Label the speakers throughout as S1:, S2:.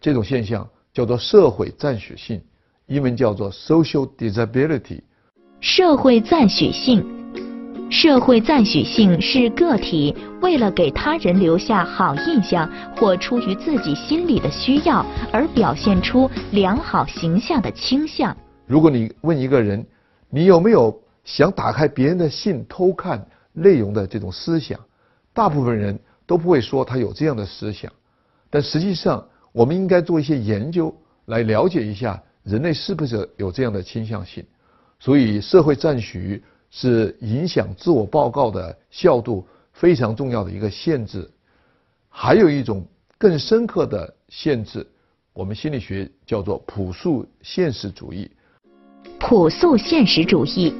S1: 这种现象叫做社会赞许性，英文叫做 social desirability。
S2: 社会赞许性，社会赞许性是个体为了给他人留下好印象，或出于自己心里的需要而表现出良好形象的倾向。
S1: 如果你问一个人，你有没有想打开别人的信偷看内容的这种思想，大部分人都不会说他有这样的思想。但实际上，我们应该做一些研究来了解一下人类是不是有这样的倾向性。所以，社会赞许是影响自我报告的效度非常重要的一个限制。还有一种更深刻的限制，我们心理学叫做朴素现实主义。
S2: 朴素现实主义，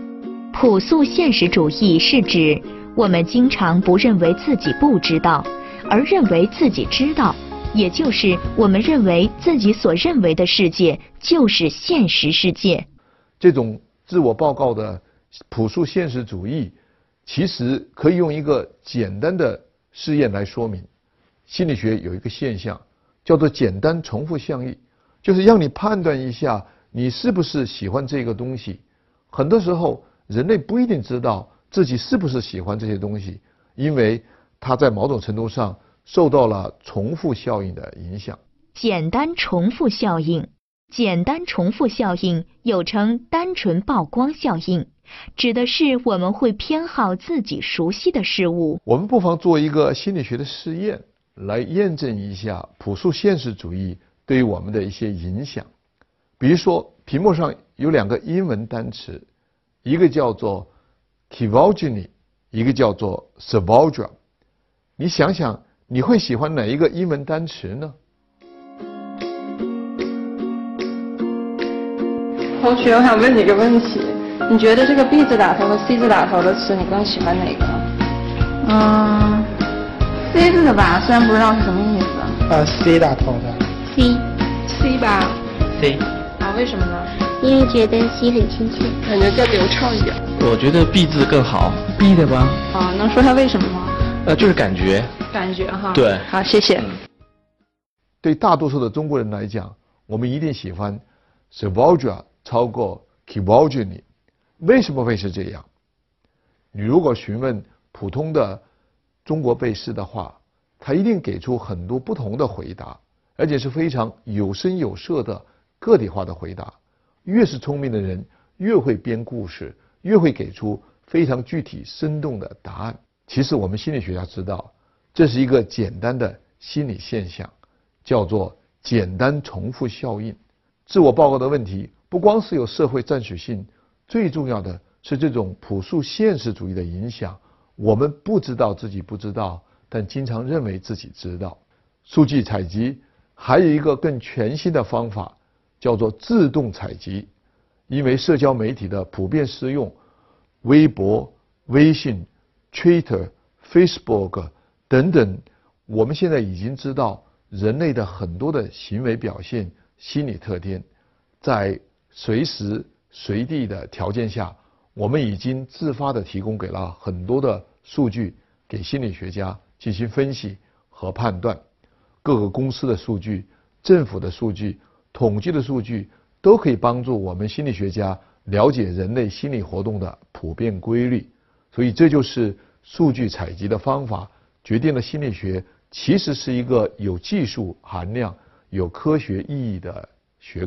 S2: 朴素现实主义是指我们经常不认为自己不知道，而认为自己知道，也就是我们认为自己所认为的世界就是现实世界。
S1: 这种。自我报告的朴素现实主义，其实可以用一个简单的试验来说明。心理学有一个现象叫做简单重复效应，就是让你判断一下你是不是喜欢这个东西。很多时候，人类不一定知道自己是不是喜欢这些东西，因为它在某种程度上受到了重复效应的影响。
S2: 简单重复效应。简单重复效应又称单纯曝光效应，指的是我们会偏好自己熟悉的事物。
S1: 我们不妨做一个心理学的试验，来验证一下朴素现实主义对于我们的一些影响。比如说，屏幕上有两个英文单词，一个叫做 k i v o g i n y 一个叫做 s a v a g e 你想想，你会喜欢哪一个英文单词呢？
S3: 同学，我想问你一个问题，你觉得这个 B 字打头和 C 字打头的词，你更喜欢哪个？
S4: 嗯，C 字的吧，虽然不知道是什么意思。
S5: 呃，C 打头的。
S6: C，C
S3: 吧。
S5: C。
S3: 啊，为什么呢？
S6: 因为觉得 C 很亲切，
S3: 感觉更流畅一点。
S7: 我觉得 B 字更好
S5: ，B 的吧。
S3: 啊，能说下为什么吗？
S7: 呃，就是感觉。
S3: 感觉哈。
S7: 对。
S3: 好，谢谢。
S1: 对大多数的中国人来讲，我们一定喜欢 s v a g a 超过 k i v o g e n y 为什么会是这样？你如果询问普通的中国背诗的话，他一定给出很多不同的回答，而且是非常有声有色的个体化的回答。越是聪明的人，越会编故事，越会给出非常具体生动的答案。其实我们心理学家知道，这是一个简单的心理现象，叫做简单重复效应。自我报告的问题。不光是有社会赞许性，最重要的是这种朴素现实主义的影响。我们不知道自己不知道，但经常认为自己知道。数据采集还有一个更全新的方法，叫做自动采集。因为社交媒体的普遍适用，微博、微信、Twitter、Facebook 等等，我们现在已经知道人类的很多的行为表现、心理特点，在随时随地的条件下，我们已经自发的提供给了很多的数据给心理学家进行分析和判断。各个公司的数据、政府的数据、统计的数据，都可以帮助我们心理学家了解人类心理活动的普遍规律。所以，这就是数据采集的方法决定了心理学其实是一个有技术含量、有科学意义的学科。